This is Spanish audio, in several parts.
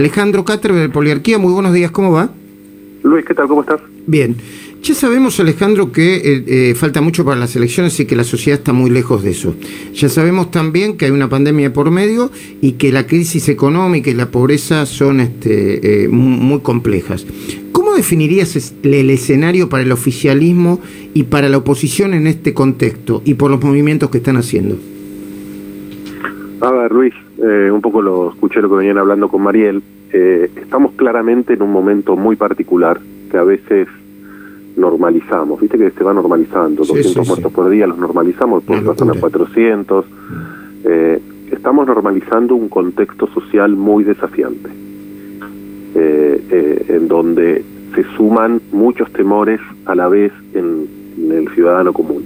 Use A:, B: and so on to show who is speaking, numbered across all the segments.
A: Alejandro Cáter de Poliarquía, muy buenos días, ¿cómo va?
B: Luis, ¿qué tal? ¿Cómo estás?
A: Bien. Ya sabemos, Alejandro, que eh, eh, falta mucho para las elecciones y que la sociedad está muy lejos de eso. Ya sabemos también que hay una pandemia por medio y que la crisis económica y la pobreza son este, eh, muy complejas. ¿Cómo definirías el escenario para el oficialismo y para la oposición en este contexto y por los movimientos que están haciendo?
B: A ver, Luis, un poco lo escuché lo que venían hablando con Mariel. estamos claramente en un momento muy particular que a veces normalizamos, viste que se va normalizando, 200 muertos por día los normalizamos, por pasan a 400. Eh, estamos normalizando un contexto social muy desafiante, eh, eh, en donde se suman muchos temores a la vez en, el ciudadano común.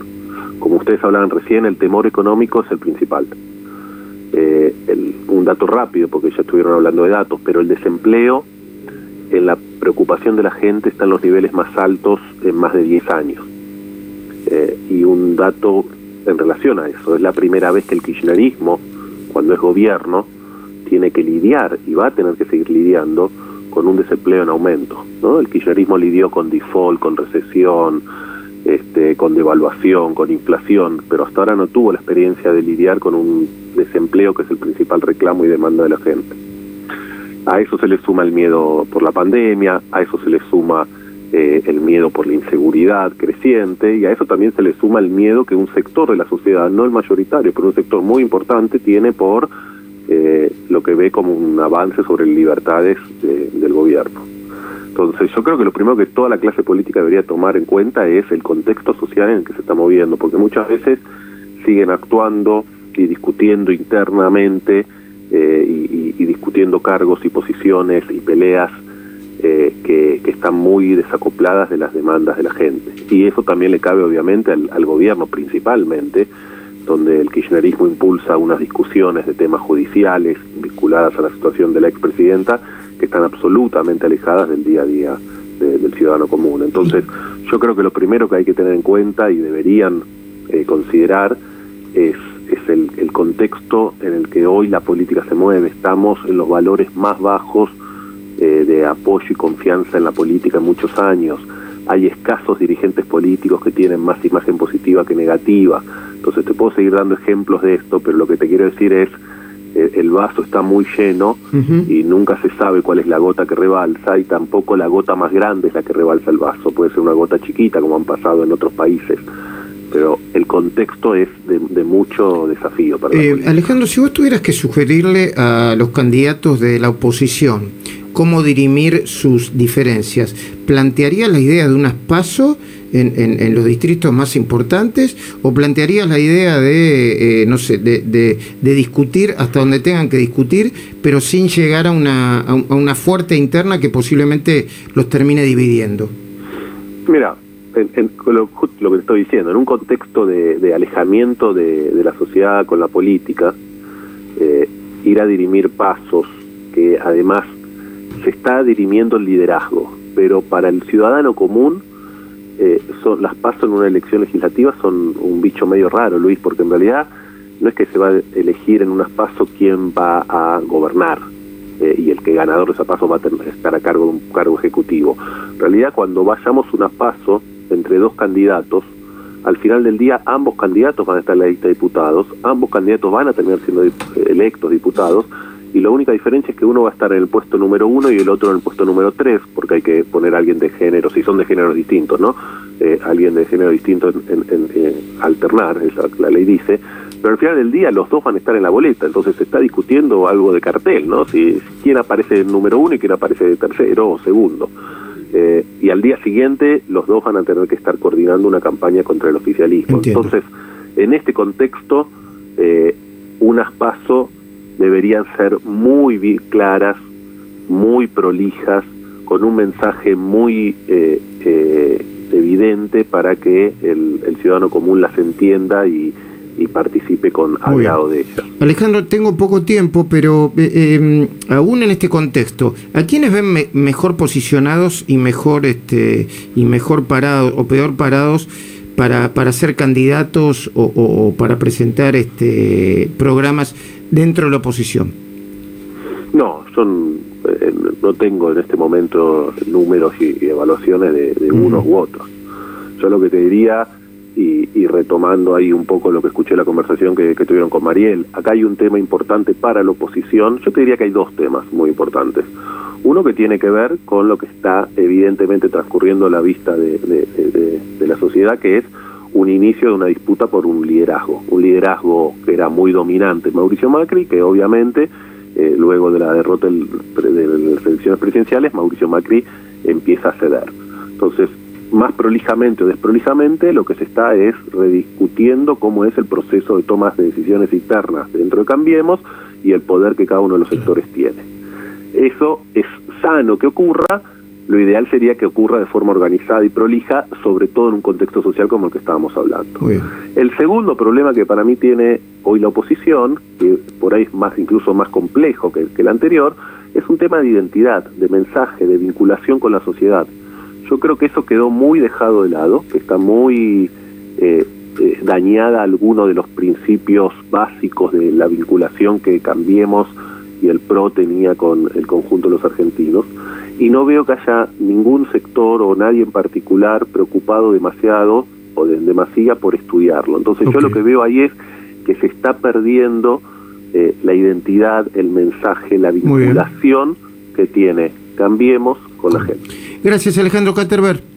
B: Como ustedes hablaban recién, el temor económico es el principal. Un dato rápido, porque ya estuvieron hablando de datos, pero el desempleo en la preocupación de la gente está en los niveles más altos en más de 10 años. Eh, y un dato en relación a eso, es la primera vez que el kirchnerismo, cuando es gobierno, tiene que lidiar y va a tener que seguir lidiando con un desempleo en aumento. ¿no? El kirchnerismo lidió con default, con recesión, este, con devaluación, con inflación, pero hasta ahora no tuvo la experiencia de lidiar con un desempleo que es el principal reclamo y demanda de la gente. A eso se le suma el miedo por la pandemia, a eso se le suma eh, el miedo por la inseguridad creciente y a eso también se le suma el miedo que un sector de la sociedad, no el mayoritario, pero un sector muy importante tiene por eh, lo que ve como un avance sobre libertades del gobierno. Entonces yo creo que lo primero que toda la clase política debería tomar en cuenta es el contexto social en el que se está moviendo, porque muchas veces siguen actuando y discutiendo internamente eh, y, discutiendo cargos y posiciones y peleas eh, que, están muy desacopladas de las demandas de la gente. Y eso también le cabe obviamente al, gobierno principalmente, donde el kirchnerismo impulsa unas discusiones de temas judiciales vinculadas a la situación de la expresidenta que están absolutamente alejadas del día a día del ciudadano común. Entonces, yo creo que lo primero que hay que tener en cuenta y deberían eh, considerar es es el, el, contexto en el que hoy la política se mueve. Estamos en los valores más bajos eh, de apoyo y confianza en la política en muchos años. Hay escasos dirigentes políticos que tienen más imagen positiva que negativa. Entonces te puedo seguir dando ejemplos de esto, pero lo que te quiero decir es eh, el vaso está muy lleno y nunca se sabe cuál es la gota que rebalsa y tampoco la gota más grande es la que rebalsa el vaso. Puede ser una gota chiquita como han pasado en otros países pero el contexto es de, mucho desafío para
A: eh, Alejandro, si vos tuvieras que sugerirle a los candidatos de la oposición cómo dirimir sus diferencias, ¿plantearía la idea de un paso en, en, los distritos más importantes o plantearía la idea de, eh, no sé, de, de, discutir hasta donde tengan que discutir, pero sin llegar a una, a una fuerte interna que posiblemente los termine dividiendo?
B: Mira, en, lo, lo, que estoy diciendo, en un contexto de, alejamiento de, la sociedad con la política, eh, ir a dirimir pasos que además se está dirimiendo el liderazgo, pero para el ciudadano común eh, son, las pasos en una elección legislativa son un bicho medio raro, Luis, porque en realidad no es que se va a elegir en unas pasos quién va a gobernar, eh, y el que ganador de esa paso va a tener, estar a cargo de un cargo ejecutivo. En realidad, cuando vayamos una paso, entre dos candidatos, al final del día ambos candidatos van a estar en la lista de diputados, ambos candidatos van a terminar siendo electos diputados, y la única diferencia es que uno va a estar en el puesto número uno y el otro en el puesto número tres, porque hay que poner a alguien de género, si son de géneros distintos, ¿no? Eh, alguien de género distinto en, alternar, la ley dice, pero al final del día los dos van a estar en la boleta, entonces se está discutiendo algo de cartel, ¿no? Si, quién aparece en número uno y quién aparece de tercero o segundo. Eh, y al día siguiente los dos van a tener que estar coordinando una campaña contra el oficialismo. Entonces, en este contexto, eh, unas pasos deberían ser muy claras, muy prolijas, con un mensaje muy eh, evidente para que el ciudadano común las entienda y, y participe con agrado de ella.
A: Alejandro, tengo poco tiempo, pero eh, em, aún en este contexto, ¿a quiénes ven mejor posicionados y mejor este y mejor parados o peor parados para, para ser candidatos o, para presentar este programas dentro de la oposición?
B: No, son no tengo en este momento números y, evaluaciones de, unos u otros. Yo lo que te diría, y, retomando ahí un poco lo que escuché la conversación que, tuvieron con Mariel, acá hay un tema importante para la oposición, yo te diría que hay dos temas muy importantes. Uno que tiene que ver con lo que está evidentemente transcurriendo a la vista de, de la sociedad, que es un inicio de una disputa por un liderazgo, un liderazgo que era muy dominante Mauricio Macri, que obviamente eh, luego de la derrota de las elecciones presidenciales, Mauricio Macri empieza a ceder. Entonces, más prolijamente o desprolijamente, lo que se está es rediscutiendo cómo es el proceso de tomas de decisiones internas dentro de Cambiemos y el poder que cada uno de los sectores tiene. Eso es sano que ocurra, lo ideal sería que ocurra de forma organizada y prolija, sobre todo en un contexto social como el que estábamos hablando. El segundo problema que para mí tiene hoy la oposición, que por ahí es más incluso más complejo que, el anterior, es un tema de identidad, de mensaje, de vinculación con la sociedad. Yo creo que eso quedó muy dejado de lado, que está muy eh, eh, dañada alguno de los principios básicos de la vinculación que Cambiemos y el PRO tenía con el conjunto de los argentinos y no veo que haya ningún sector o nadie en particular preocupado demasiado o de, demasía por estudiarlo. Entonces yo lo que veo ahí es que se está perdiendo eh, la identidad, el mensaje, la vinculación que tiene Cambiemos con la gente.
A: Gracias Alejandro Caterberg.